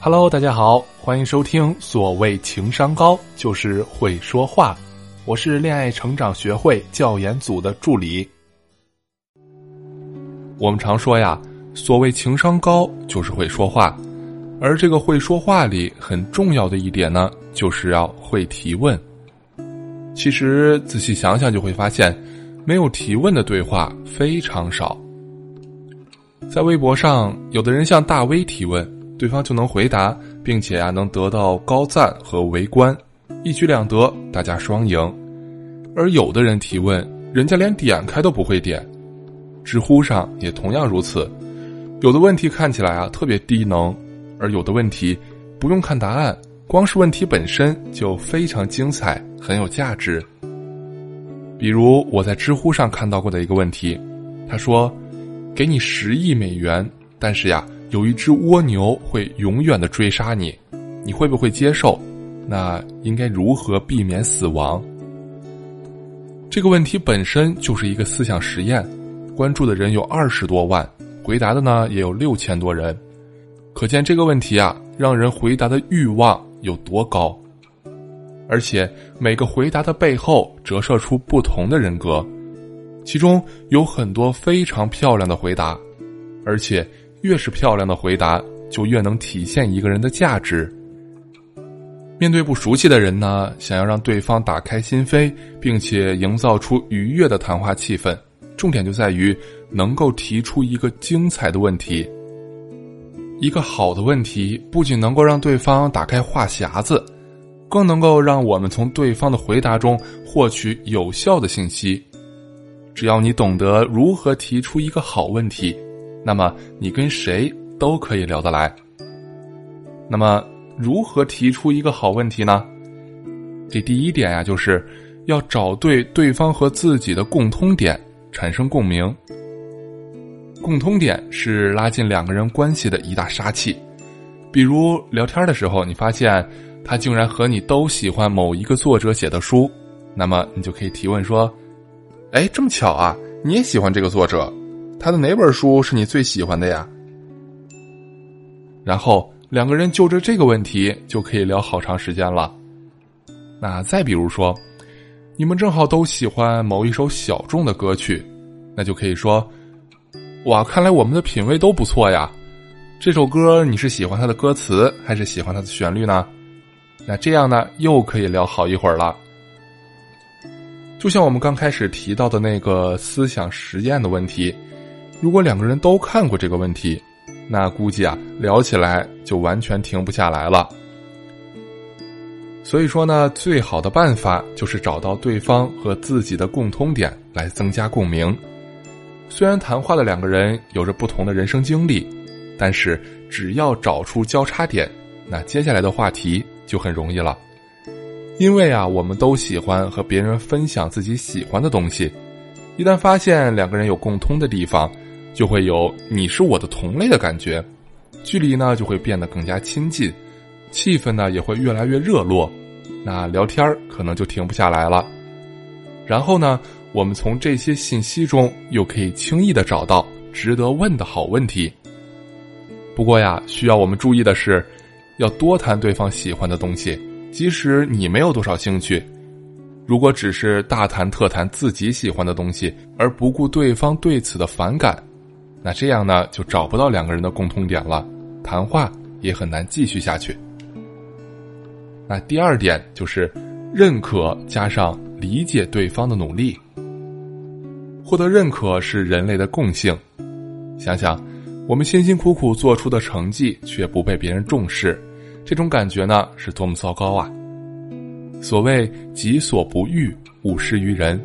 Hello，大家好，欢迎收听。所谓情商高，就是会说话。我是恋爱成长学会教研组的助理。我们常说呀，所谓情商高，就是会说话。而这个会说话里很重要的一点呢，就是要会提问。其实仔细想想，就会发现，没有提问的对话非常少。在微博上，有的人向大 V 提问。对方就能回答，并且啊能得到高赞和围观，一举两得，大家双赢。而有的人提问，人家连点开都不会点。知乎上也同样如此，有的问题看起来啊特别低能，而有的问题不用看答案，光是问题本身就非常精彩，很有价值。比如我在知乎上看到过的一个问题，他说：“给你十亿美元，但是呀。”有一只蜗牛会永远的追杀你，你会不会接受？那应该如何避免死亡？这个问题本身就是一个思想实验，关注的人有二十多万，回答的呢也有六千多人，可见这个问题啊，让人回答的欲望有多高。而且每个回答的背后折射出不同的人格，其中有很多非常漂亮的回答，而且。越是漂亮的回答，就越能体现一个人的价值。面对不熟悉的人呢，想要让对方打开心扉，并且营造出愉悦的谈话气氛，重点就在于能够提出一个精彩的问题。一个好的问题，不仅能够让对方打开话匣子，更能够让我们从对方的回答中获取有效的信息。只要你懂得如何提出一个好问题。那么你跟谁都可以聊得来。那么如何提出一个好问题呢？这第一点呀，就是要找对对方和自己的共通点，产生共鸣。共通点是拉近两个人关系的一大杀器。比如聊天的时候，你发现他竟然和你都喜欢某一个作者写的书，那么你就可以提问说：“哎，这么巧啊，你也喜欢这个作者？”他的哪本书是你最喜欢的呀？然后两个人就着这个问题就可以聊好长时间了。那再比如说，你们正好都喜欢某一首小众的歌曲，那就可以说：“哇，看来我们的品味都不错呀。”这首歌你是喜欢它的歌词还是喜欢它的旋律呢？那这样呢，又可以聊好一会儿了。就像我们刚开始提到的那个思想实验的问题。如果两个人都看过这个问题，那估计啊聊起来就完全停不下来了。所以说呢，最好的办法就是找到对方和自己的共通点来增加共鸣。虽然谈话的两个人有着不同的人生经历，但是只要找出交叉点，那接下来的话题就很容易了。因为啊，我们都喜欢和别人分享自己喜欢的东西，一旦发现两个人有共通的地方。就会有你是我的同类的感觉，距离呢就会变得更加亲近，气氛呢也会越来越热络，那聊天可能就停不下来了。然后呢，我们从这些信息中又可以轻易的找到值得问的好问题。不过呀，需要我们注意的是，要多谈对方喜欢的东西，即使你没有多少兴趣。如果只是大谈特谈自己喜欢的东西，而不顾对方对此的反感。那这样呢，就找不到两个人的共同点了，谈话也很难继续下去。那第二点就是认可加上理解对方的努力。获得认可是人类的共性。想想，我们辛辛苦苦做出的成绩却不被别人重视，这种感觉呢是多么糟糕啊！所谓“己所不欲，勿施于人”，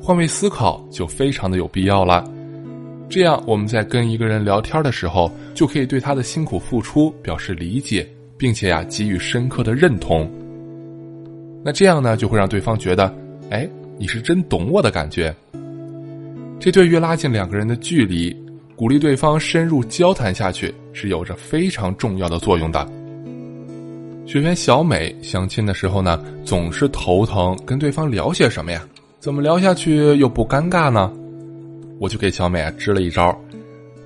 换位思考就非常的有必要了。这样，我们在跟一个人聊天的时候，就可以对他的辛苦付出表示理解，并且呀给予深刻的认同。那这样呢，就会让对方觉得，哎，你是真懂我的感觉。这对于拉近两个人的距离，鼓励对方深入交谈下去，是有着非常重要的作用的。学员小美相亲的时候呢，总是头疼，跟对方聊些什么呀？怎么聊下去又不尴尬呢？我就给小美啊支了一招，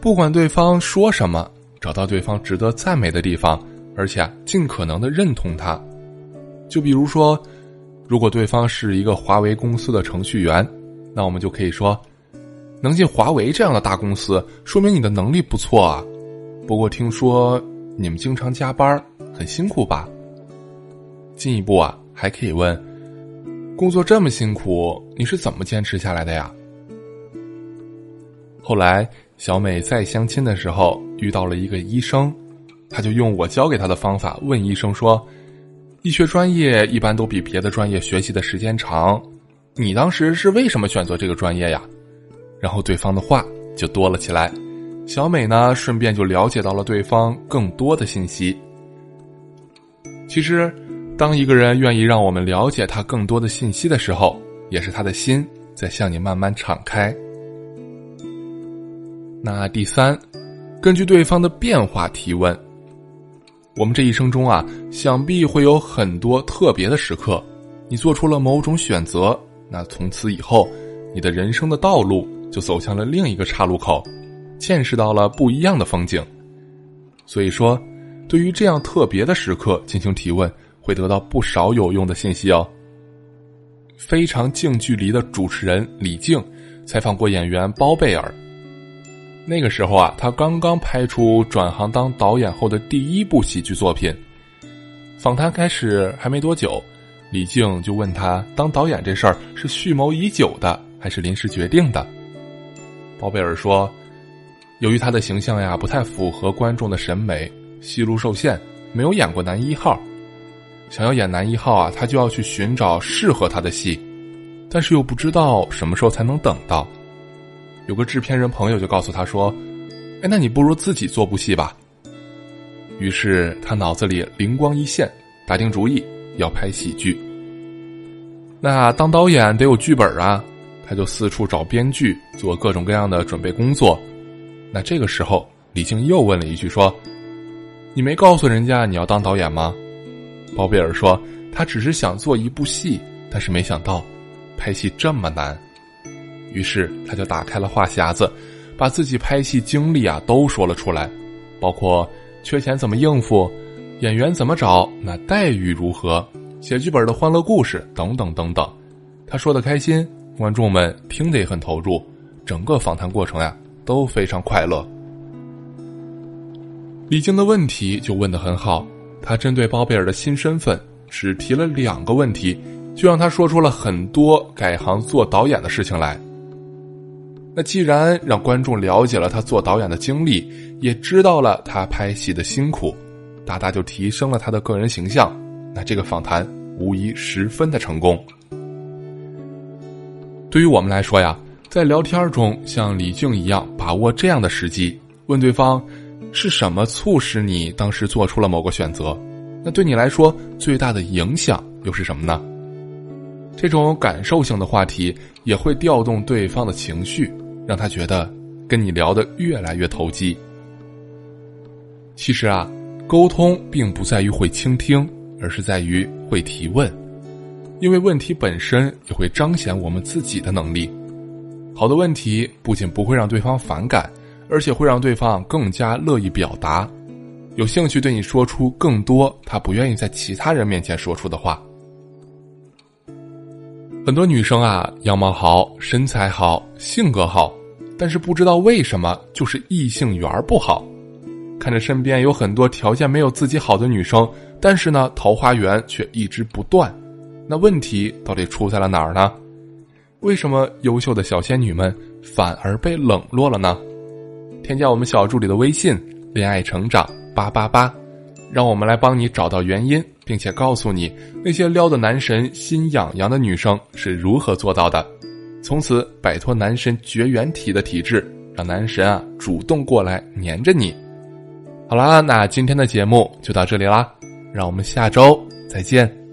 不管对方说什么，找到对方值得赞美的地方，而且尽可能的认同他。就比如说，如果对方是一个华为公司的程序员，那我们就可以说，能进华为这样的大公司，说明你的能力不错啊。不过听说你们经常加班，很辛苦吧？进一步啊，还可以问，工作这么辛苦，你是怎么坚持下来的呀？后来，小美再相亲的时候遇到了一个医生，她就用我教给她的方法问医生说：“医学专业一般都比别的专业学习的时间长，你当时是为什么选择这个专业呀？”然后对方的话就多了起来，小美呢顺便就了解到了对方更多的信息。其实，当一个人愿意让我们了解他更多的信息的时候，也是他的心在向你慢慢敞开。那第三，根据对方的变化提问。我们这一生中啊，想必会有很多特别的时刻，你做出了某种选择，那从此以后，你的人生的道路就走向了另一个岔路口，见识到了不一样的风景。所以说，对于这样特别的时刻进行提问，会得到不少有用的信息哦。非常近距离的主持人李静采访过演员包贝尔。那个时候啊，他刚刚拍出转行当导演后的第一部喜剧作品。访谈开始还没多久，李静就问他：“当导演这事儿是蓄谋已久的，还是临时决定的？”包贝尔说：“由于他的形象呀不太符合观众的审美，戏路受限，没有演过男一号。想要演男一号啊，他就要去寻找适合他的戏，但是又不知道什么时候才能等到。”有个制片人朋友就告诉他说：“哎，那你不如自己做部戏吧。”于是他脑子里灵光一现，打定主意要拍喜剧。那当导演得有剧本啊，他就四处找编剧，做各种各样的准备工作。那这个时候，李静又问了一句说：“你没告诉人家你要当导演吗？”包贝尔说：“他只是想做一部戏，但是没想到，拍戏这么难。”于是他就打开了话匣子，把自己拍戏经历啊都说了出来，包括缺钱怎么应付，演员怎么找，那待遇如何，写剧本的欢乐故事等等等等。他说的开心，观众们听得也很投入，整个访谈过程呀都非常快乐。李静的问题就问得很好，他针对包贝尔的新身份，只提了两个问题，就让他说出了很多改行做导演的事情来。那既然让观众了解了他做导演的经历，也知道了他拍戏的辛苦，大大就提升了他的个人形象。那这个访谈无疑十分的成功。对于我们来说呀，在聊天中像李静一样把握这样的时机，问对方是什么促使你当时做出了某个选择，那对你来说最大的影响又是什么呢？这种感受性的话题也会调动对方的情绪。让他觉得跟你聊得越来越投机。其实啊，沟通并不在于会倾听，而是在于会提问，因为问题本身也会彰显我们自己的能力。好的问题不仅不会让对方反感，而且会让对方更加乐意表达，有兴趣对你说出更多他不愿意在其他人面前说出的话。很多女生啊，样貌好，身材好，性格好，但是不知道为什么就是异性缘不好。看着身边有很多条件没有自己好的女生，但是呢，桃花源却一直不断。那问题到底出在了哪儿呢？为什么优秀的小仙女们反而被冷落了呢？添加我们小助理的微信“恋爱成长八八八”，让我们来帮你找到原因。并且告诉你，那些撩的男神心痒痒的女生是如何做到的，从此摆脱男神绝缘体的体质，让男神啊主动过来黏着你。好啦，那今天的节目就到这里啦，让我们下周再见。